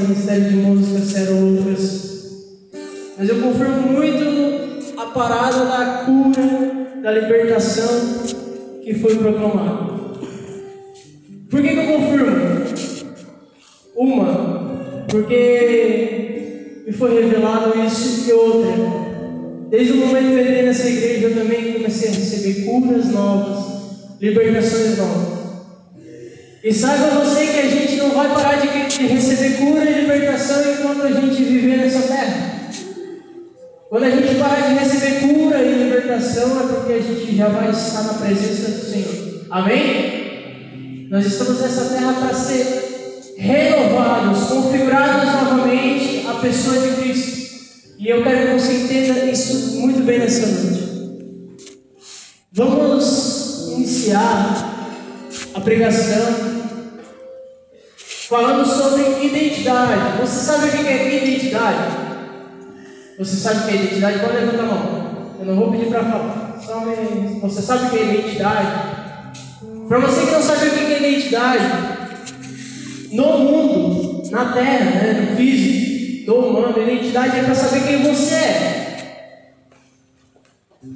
Ministério de Música, se era outras mas eu confirmo muito a parada da cura, da libertação que foi proclamada. Por que, que eu confirmo? Uma, porque me foi revelado isso e outra. Desde o momento que eu entrei nessa igreja, eu também comecei a receber curas novas, libertações novas. E saiba você que a gente não vai parar de, receber cura e libertação enquanto a gente viver nessa terra. Quando a gente parar de receber cura e libertação, é porque a gente já vai estar na presença do Senhor. Amém? Nós estamos nessa terra para ser renovados, configurados novamente a pessoa de Cristo. E eu quero que você entenda isso muito bem nessa noite. Vamos iniciar a pregação falando sobre identidade. Você sabe o que é identidade? Você sabe o que é identidade? Pode levantar a mão. Eu não vou pedir para falar. Só me... Você sabe o que é identidade? Para você que não sabe o que é identidade, no mundo, na terra, né, no físico, no humano, identidade é para saber quem você é.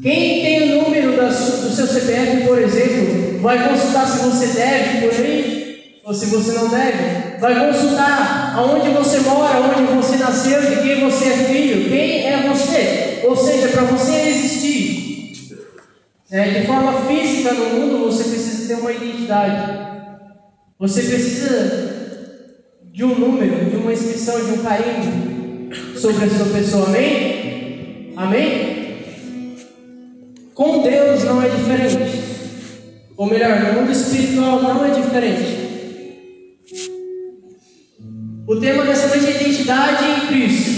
Quem tem o número do seu CPF, por exemplo, vai consultar se você deve por aí ou se você não deve vai consultar aonde você mora, onde você nasceu, de quem você é filho, quem é você. Ou seja, para você existir é, de forma física no mundo, você precisa ter uma identidade. Você precisa de um número, de uma inscrição, de um carinho sobre a sua pessoa. Amém? Amém? Com Deus não é diferente. Ou melhor, no mundo espiritual não é diferente. O tema dessa noite é identidade em Cristo.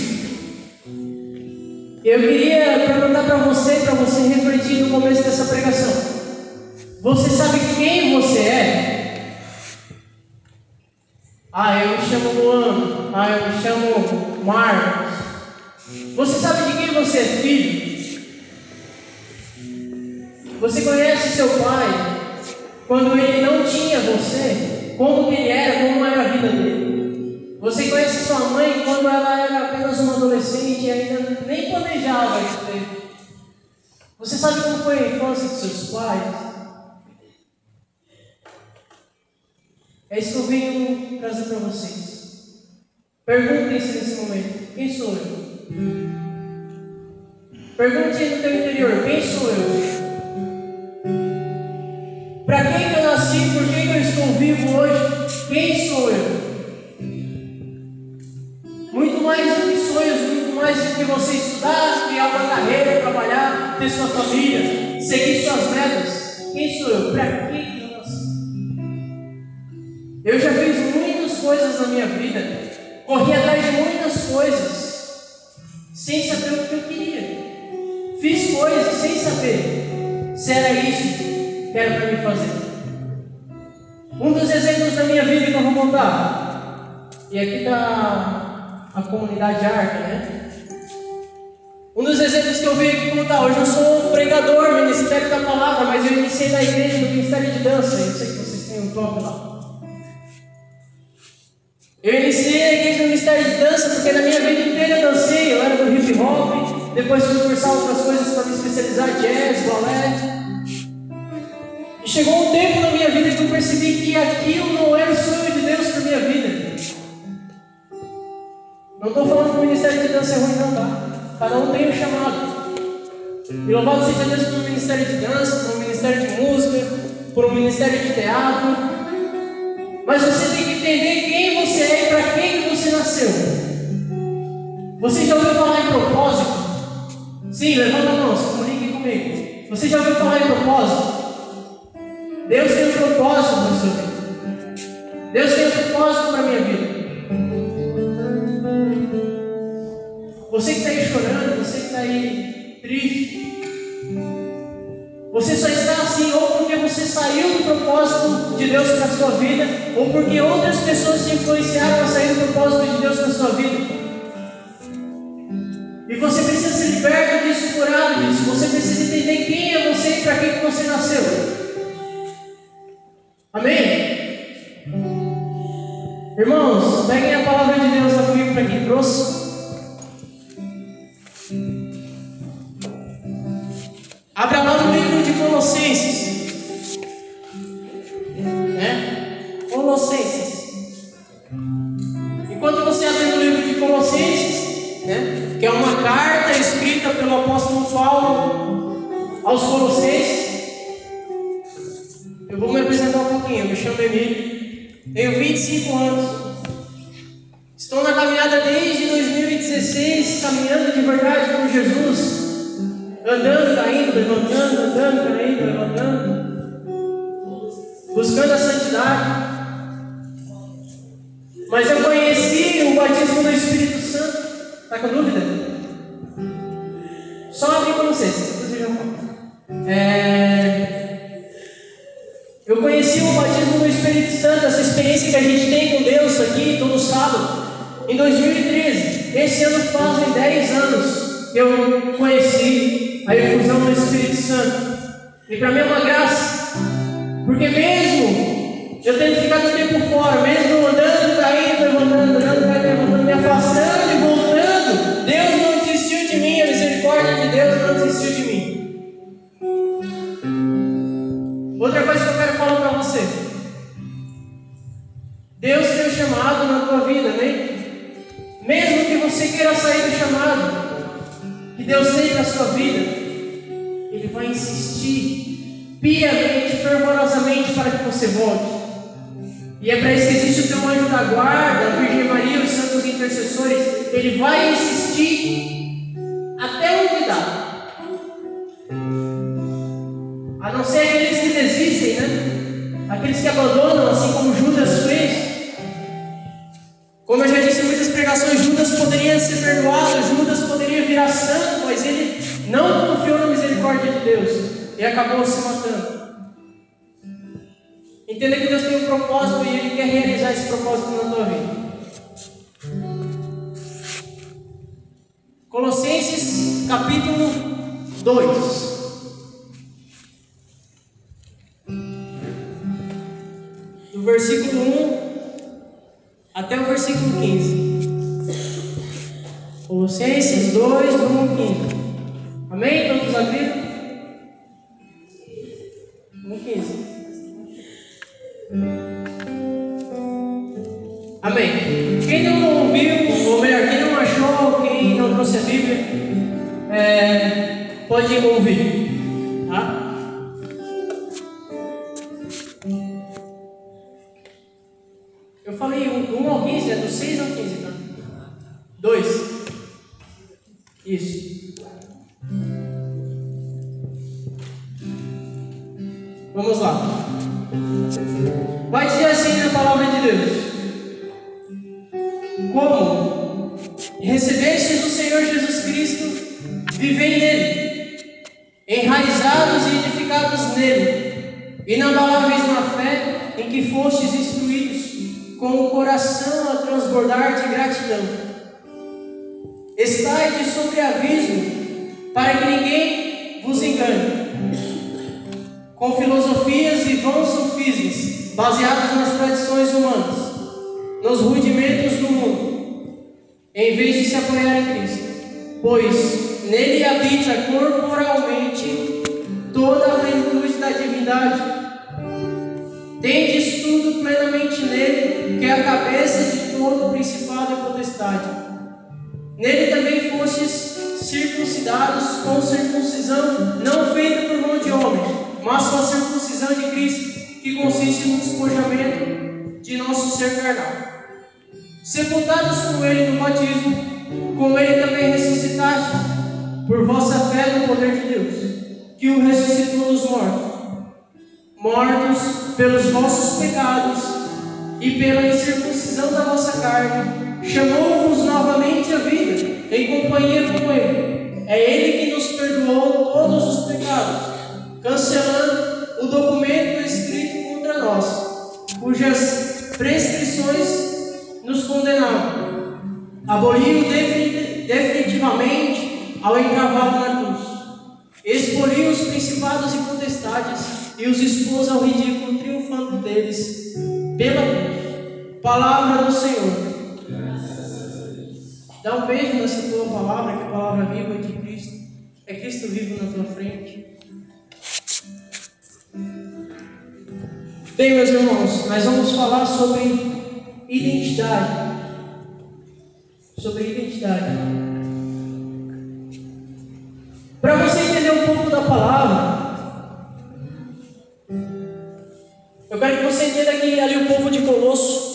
Eu queria perguntar para você, para você refletir no começo dessa pregação. Você sabe quem você é? Ah, eu me chamo Luan. Ah, eu me chamo Marcos. Você sabe de quem você é filho? Você conhece seu pai quando ele não tinha você? Como ele era, como era a vida dele? Você conhece sua mãe quando ela era apenas uma adolescente e ainda nem planejava isso ter. Você sabe como foi a infância de seus pais? É isso que eu venho trazer para vocês. Perguntem-se nesse momento: quem sou eu? Pergunte no teu interior: quem sou eu? Para quem que eu nasci? Por que, que eu estou vivo hoje? Quem sou eu? mais do que sonhos, muito mais do que você estudar, criar uma carreira, trabalhar, ter sua família, seguir suas metas. Quem sou eu? Para que eu nasci? Eu já fiz muitas coisas na minha vida, corri atrás de muitas coisas, sem saber o que eu queria. Fiz coisas sem saber se era isso que era para me fazer. Um dos exemplos da minha vida que eu vou contar, e aqui está a comunidade arca, né? Um dos exemplos que eu venho aqui contar, hoje eu sou pregador, ministério da palavra, mas eu iniciei na igreja do ministério de dança, eu sei que vocês têm um toque lá. Eu iniciei a igreja no Ministério de Dança porque na minha vida inteira eu dancei. Eu era do hip hop, depois fui cursar outras coisas para me especializar jazz, balé. Chegou um tempo na minha vida que eu percebi que aquilo não era o sonho de Deus para minha vida. Não estou falando que o ministério de dança é ruim, não, tá? Cada um tem um chamado. E louvado seja Deus por um ministério de dança, por um ministério de música, por um ministério de teatro. Mas você tem que entender quem você é e para quem que você nasceu. Você já ouviu falar em propósito? Sim, levanta a mão, se comunique comigo. Você já ouviu falar em propósito? Deus tem um propósito para sua vida. Deus tem um propósito para a minha vida. Você que está aí chorando, você que está aí triste. Você só está assim ou porque você saiu do propósito de Deus para a sua vida, ou porque outras pessoas te influenciaram a sair do propósito de Deus para a sua vida. E você precisa ser liberto disso, curado disso. Você precisa entender quem é você e para que você nasceu. Amém? Irmãos, peguem a palavra de Deus lá comigo para quem trouxe. Abra lá no livro de Colossenses. Deus não desistiu de mim. Outra coisa que eu quero falar para você. Deus tem um chamado na tua vida, amém? Mesmo que você queira sair do chamado que Deus tem para a sua vida, Ele vai insistir piamente, fervorosamente para que você volte. E é para isso que existe o teu anjo da guarda, a Virgem Maria, os santos intercessores. Ele vai insistir até onde dá. Não ser aqueles que desistem, né? Aqueles que abandonam, assim como Judas fez. Como eu já disse em muitas pregações, Judas poderia ser perdoado, Judas poderia virar santo, mas ele não confiou na misericórdia de Deus e acabou se matando. Entenda que Deus tem um propósito e Ele quer realizar esse propósito na tua vida. Colossenses capítulo 2. Versículo 1 até o versículo 15. Colossenses 2, do 1 ao 15. Amém? Todos abriram? 1 15. Amém. Quem não ouviu, ou melhor, quem não achou, quem não trouxe a Bíblia, é, pode ouvir. Divindade. Tendes tudo plenamente nele, que é a cabeça de todo principado e potestade. Nele também fostes circuncidados com circuncisão não feita por mão de homem, mas com a circuncisão de Cristo, que consiste no despojamento de nosso ser carnal. Sepultados com ele no batismo, com ele também ressuscitaste, por vossa fé no poder de Deus, que o ressuscitou dos mortos mortos pelos vossos pecados e pela incircuncisão da vossa carne, chamou-vos novamente a vida, em companhia com Ele. É Ele que nos perdoou todos os pecados, cancelando o documento escrito contra nós, cujas prescrições nos condenavam. Aboliu definitivamente ao encravá-lo na cruz. Expoliu os principados e potestades e os expôs ao ridículo, triunfando deles pela. Palavra do Senhor. Dá um beijo nessa tua palavra, que é a palavra viva de Cristo. É Cristo vivo na tua frente. Bem, meus irmãos, nós vamos falar sobre identidade. Sobre identidade. Que ali o povo de Colosso,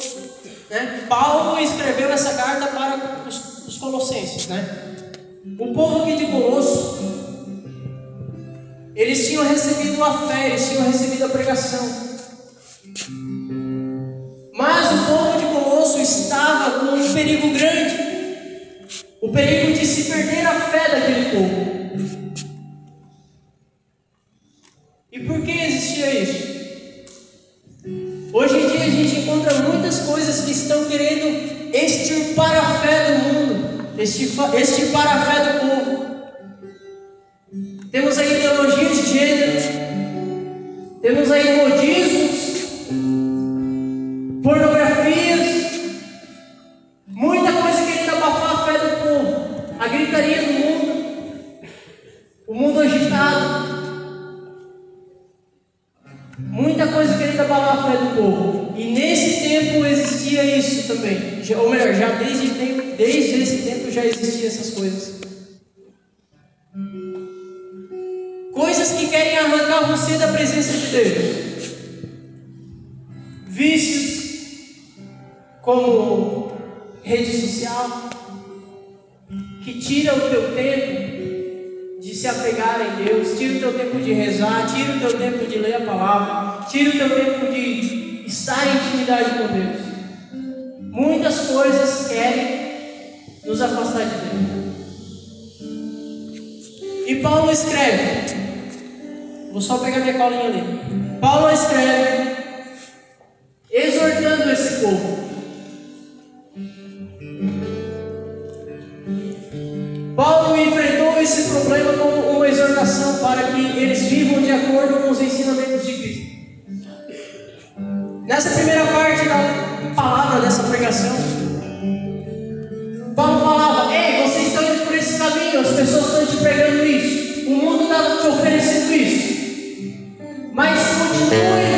né? Paulo escreveu essa carta para os, os colossenses, né? O povo aqui de Colosso, eles tinham recebido a fé, eles tinham recebido a pregação. Mas o povo de Colosso estava com um perigo grande, o perigo de se perder a fé daquele povo. Coisas que estão querendo extirpar a fé do mundo, extirpar a fé do povo. Temos aí ideologias de gênero, temos aí modismos, pornografias, muita coisa querendo abafar a fé do povo, a gritaria do mundo, o mundo agitado. Muita coisa querendo abalar a fé do povo. E nesse tempo existia isso também. Ou melhor, já desde, desde esse tempo já existiam essas coisas. Coisas que querem arrancar você da presença de Deus. Vícios, como rede social, que tira o teu tempo de se apegar em Deus, tira o teu tempo de rezar, tira o teu tempo de ler a palavra, tira o teu tempo de estar em intimidade com Deus. Muitas coisas querem nos afastar de Deus. E Paulo escreve, vou só pegar minha colinha ali. Paulo escreve, exortando esse povo. Uma exortação para que eles vivam de acordo com os ensinamentos de Cristo. Nessa primeira parte da palavra dessa pregação, Paulo falava: Ei, vocês estão indo por esse caminho, as pessoas estão te pregando isso, o mundo está te oferecendo isso, mas continue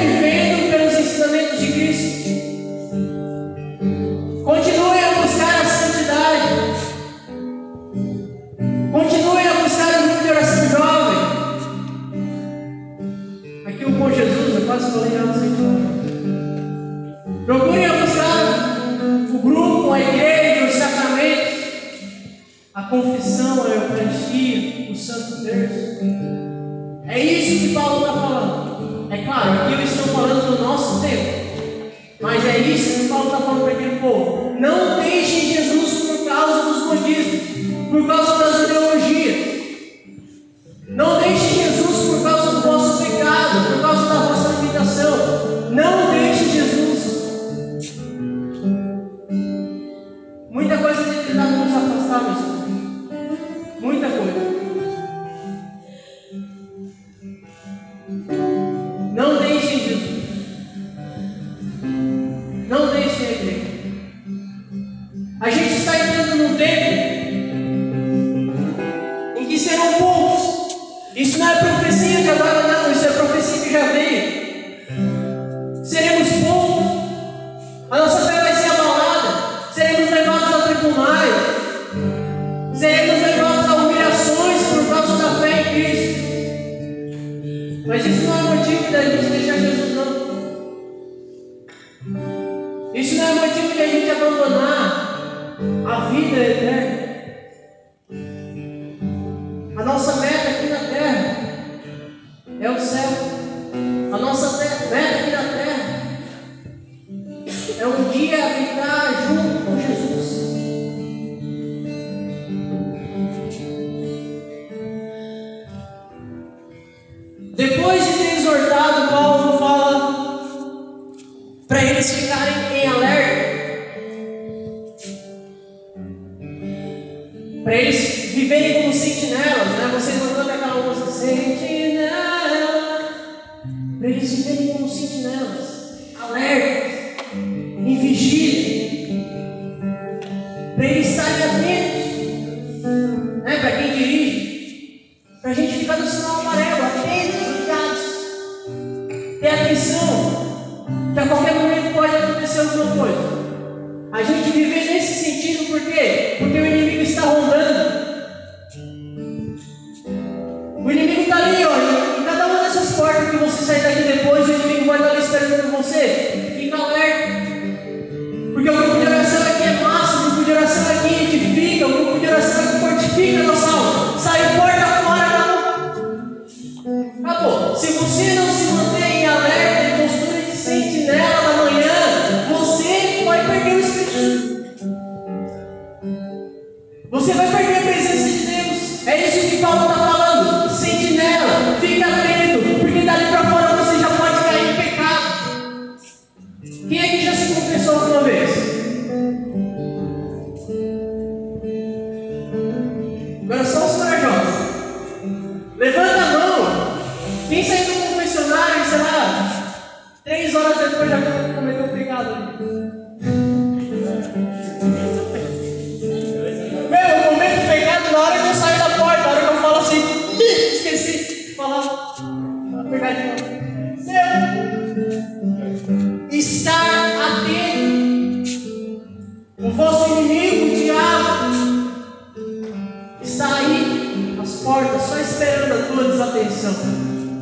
a vida acontecer alguma coisa. A gente viver nesse sentido, por quê? Porque o inimigo está rondando.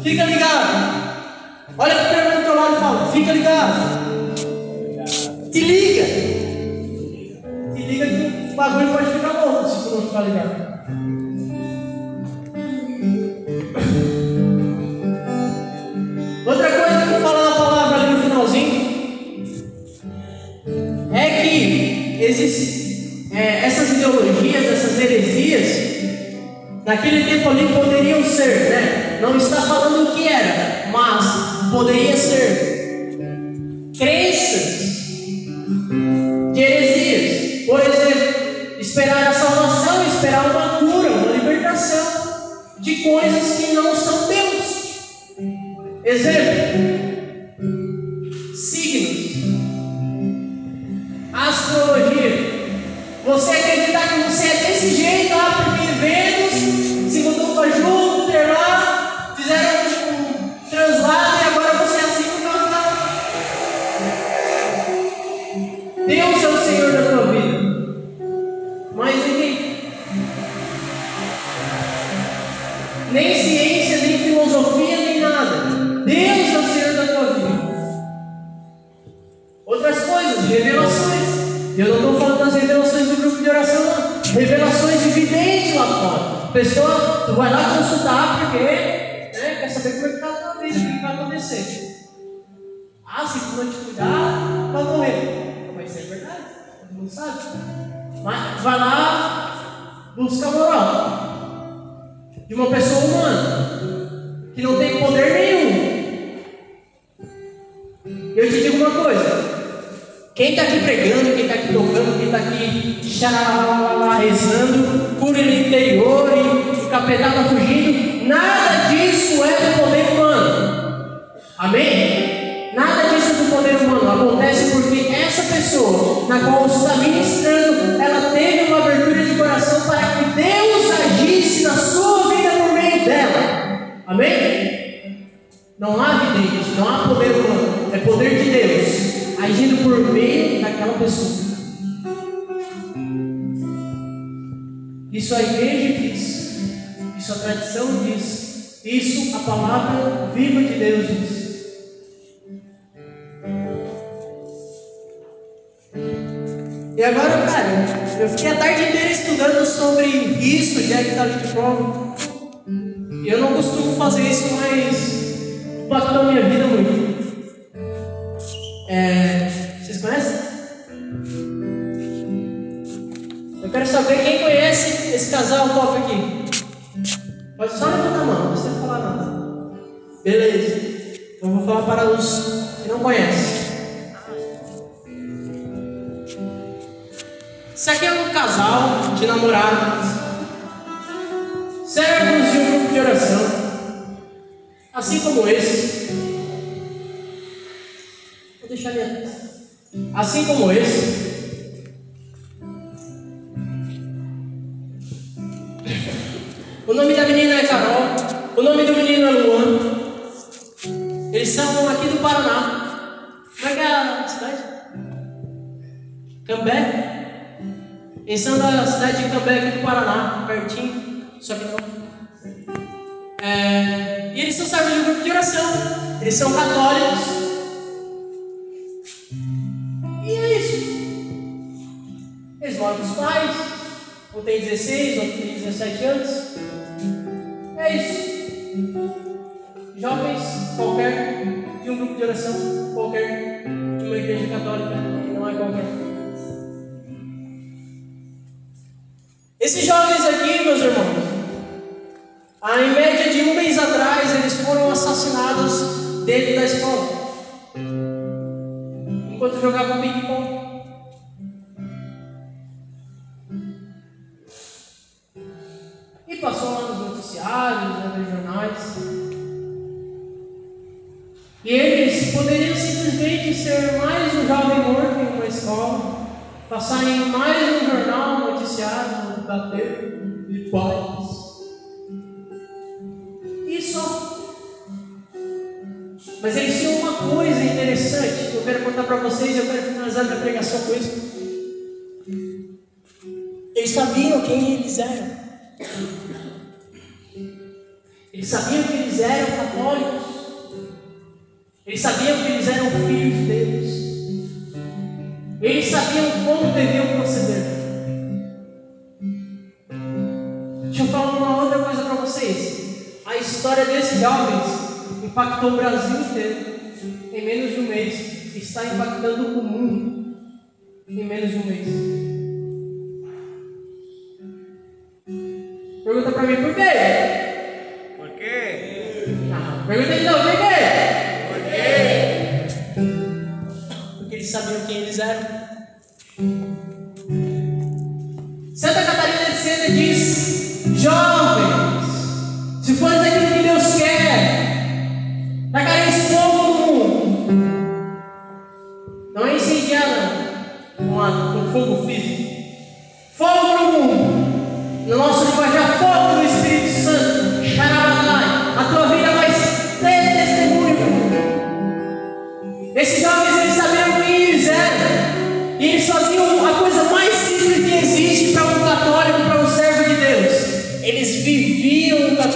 Fica ligado. Olha para o irmão do teu lado e fala: fica ligado. Te liga. Te liga que o bagulho pode ficar louco se tu não ficar ligado. Outra coisa que eu falo na palavra ali no finalzinho é que existem é, essas ideologias, essas heresias, naquele tempo ali poderiam ser, né? Não está falando o que era, mas poderia ser crenças de heresias. Por exemplo, esperar a salvação, esperar uma cura, uma libertação de coisas que não são Deus. Exemplo: Deus é o Senhor da tua vida. Mas ninguém. Nem ciência, nem filosofia, nem nada. Deus é o Senhor da tua vida. Outras coisas, revelações. Eu não estou falando das revelações do grupo de oração, não. Revelações de lá fora. Pessoa, tu vai lá consultar porque né, quer saber como é que está a tua vida, o que vai acontecer. Ah, se tu não te cuidar, vai morrer. Mas isso é verdade, mundo sabe. Mas vai lá buscar moral de uma pessoa humana que não tem poder nenhum. Eu te digo uma coisa. Quem está aqui pregando, quem está aqui tocando, quem está aqui xará, rezando, cura no interior e, e capetada fugindo, nada disso é do poder humano. Amém? ser humano acontece porque essa pessoa na qual você está ministrando, ela teve uma abertura de coração para que Deus agisse na sua vida por meio dela. Amém? Não há vidente, não há poder humano, é poder de Deus agindo por meio daquela pessoa. Isso a igreja diz, isso a tradição diz, isso a palavra viva de Deus diz. E agora, cara, eu fiquei a tarde inteira estudando sobre isso, tá ali de prova. E eu não costumo fazer isso, mas impactou a minha vida muito. É, vocês conhecem? Eu quero saber quem conhece esse casal top aqui. Pode só levantar a mão, não precisa falar nada. Beleza. Eu vou falar para os que não conhecem. Isso aqui é um casal de namorados, servos de um grupo de oração, assim como esse. Vou deixar ali. Assim como esse. O nome da menina é Carol, o nome do menino é Luan. Eles são aqui do Paraná. Como é que é a cidade? Cambé? São da cidade de Cambé, aqui do Paraná, pertinho, só que não. É, e eles são servos de um grupo de oração. Eles são católicos. E é isso. Eles moram com os pais. Um tem 16, outro tem 17 anos. É isso. Jovens, qualquer, de um grupo de oração, qualquer, de uma igreja católica, que não é qualquer. Esses jovens aqui, meus irmãos, em média de um mês atrás, eles foram assassinados dentro da escola, enquanto jogavam ping-pong. E passou lá nos noticiários, nos jornais. E eles poderiam simplesmente ser mais um jovem morto em uma escola, passar em mais um jornal, noticiário, bater de paz. Só. Mas eles tinham uma coisa interessante que eu quero contar para vocês e eu quero finalizar minha pregação com isso. Eles sabiam quem eles eram. Eles sabiam que eles eram católicos. Eles sabiam que eles eram filhos de Deus. Eles sabiam como deviam proceder. História desses jovens impactou o Brasil inteiro em menos de um mês. Está impactando o mundo em menos de um mês. Pergunta para mim por quê? Por quê? Ah, pergunta de novo, por quê? Por quê? Porque eles sabiam quem eles eram.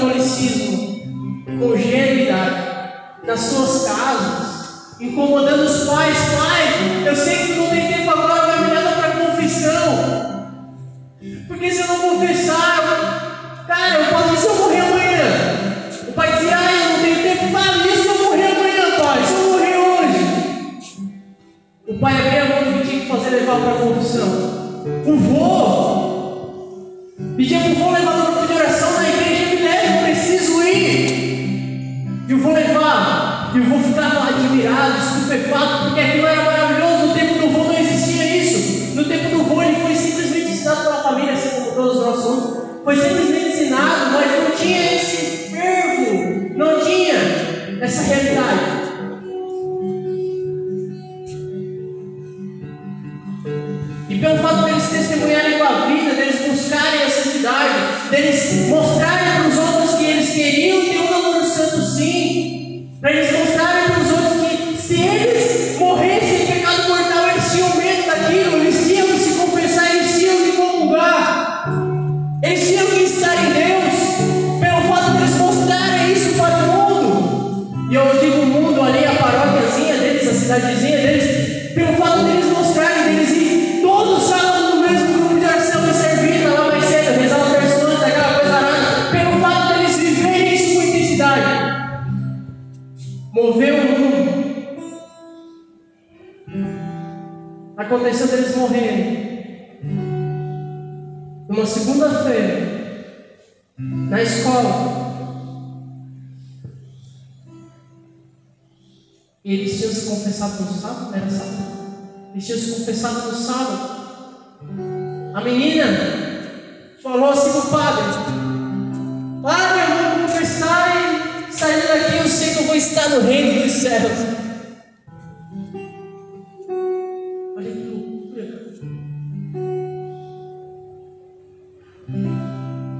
Catolicismo com genuidade nas suas casas, incomodando os pais. Pai, eu sei que não tem tempo agora, vai me levar para confissão. Porque se eu não confessar, cara, eu posso se eu morrer amanhã. O pai dizia, ah, eu não tenho tempo para isso, eu morrer amanhã, pai, se eu morrer hoje. O pai abria a mão do que tinha que fazer levar para a confissão. O vô pedia para o vô levar estupefato, porque aquilo era maravilhoso. No tempo do vô não existia isso. No tempo do vô ele foi simplesmente ensinado pela família, assim como todos nós somos. Foi simplesmente ensinado, mas não tinha esse fervo, não tinha essa realidade. E pelo fato deles testemunharem com a vida, deles buscarem a santidade, deles amizadezinha deles, pelo fato deles mostrarem, deles ir todos, cada um no mesmo grupo de oração e servir, lá mais cedo, rezar terço antes, aquela coisa arada, pelo fato deles viverem isso com intensidade. Moveu o mundo. Aconteceu deles morrerem. Eles tinham se confessado no sábado, era sábado? Eles tinham se confessado no sábado. A menina falou assim pro padre: Padre, eu vou confessar e saindo daqui eu sei que eu vou estar no reino dos céus. Olha.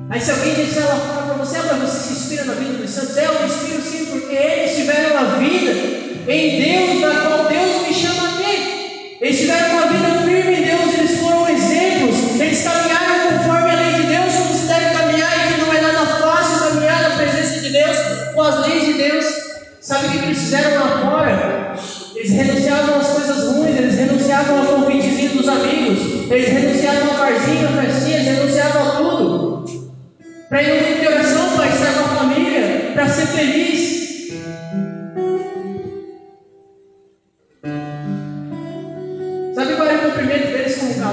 Aí se alguém disser ela fora para você, ah, mas você se inspira na vida dos santos? É, eu me inspiro em Deus, na qual Deus me chama a ter. Eles tiveram uma vida firme em Deus, eles foram exemplos, eles caminharam conforme a lei de Deus, como se deve caminhar, e que não é nada fácil caminhar na presença de Deus, com as leis de Deus. Sabe o que eles fizeram lá fora? Eles renunciavam às coisas ruins, eles renunciavam ao convitezinho dos amigos, eles renunciavam ao barzinho, à festinha, eles renunciavam a tudo. Para ir no de oração, para estar com a família, para ser feliz.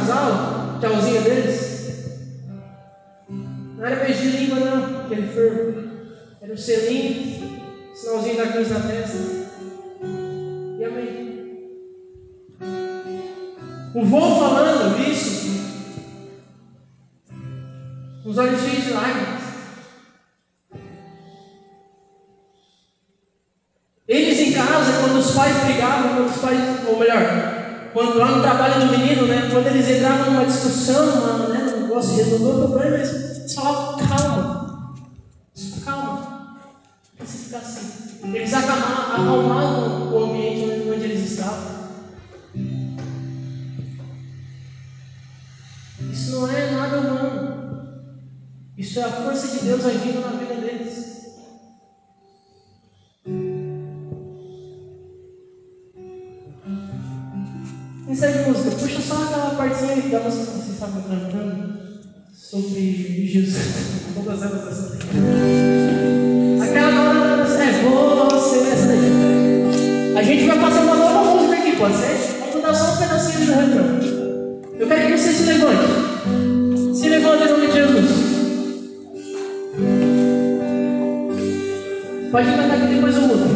Casal? Tchauzinho deles? Não era beijo de língua, não, aquele fervo. Era o selinho, sinalzinho da cruz na testa. E amém. O voo falando isso, os olhos cheios de lágrimas. Eles em casa, quando os pais brigavam, quando os pais, ou melhor, quando lá no trabalho do menino, né, quando eles entravam numa discussão, numa, né, num negócio de resolver o problema, eles falavam calma, calma, você ficar assim. Eles acalmavam o ambiente onde eles estavam. Isso não é nada humano. Isso é a força de Deus agindo na vida deles. Ensaio de música, puxa só aquela partezinha da música que vocês estavam cantando sobre Jesus. Todas elas assim. Aquela hora é você, essa daí. A gente vai fazer uma nova música aqui, pode ser? Vamos dar só um pedacinho do refrão. Eu quero que você se levante. Se levante em nome de Jesus. Pode cantar aqui depois eu mudo.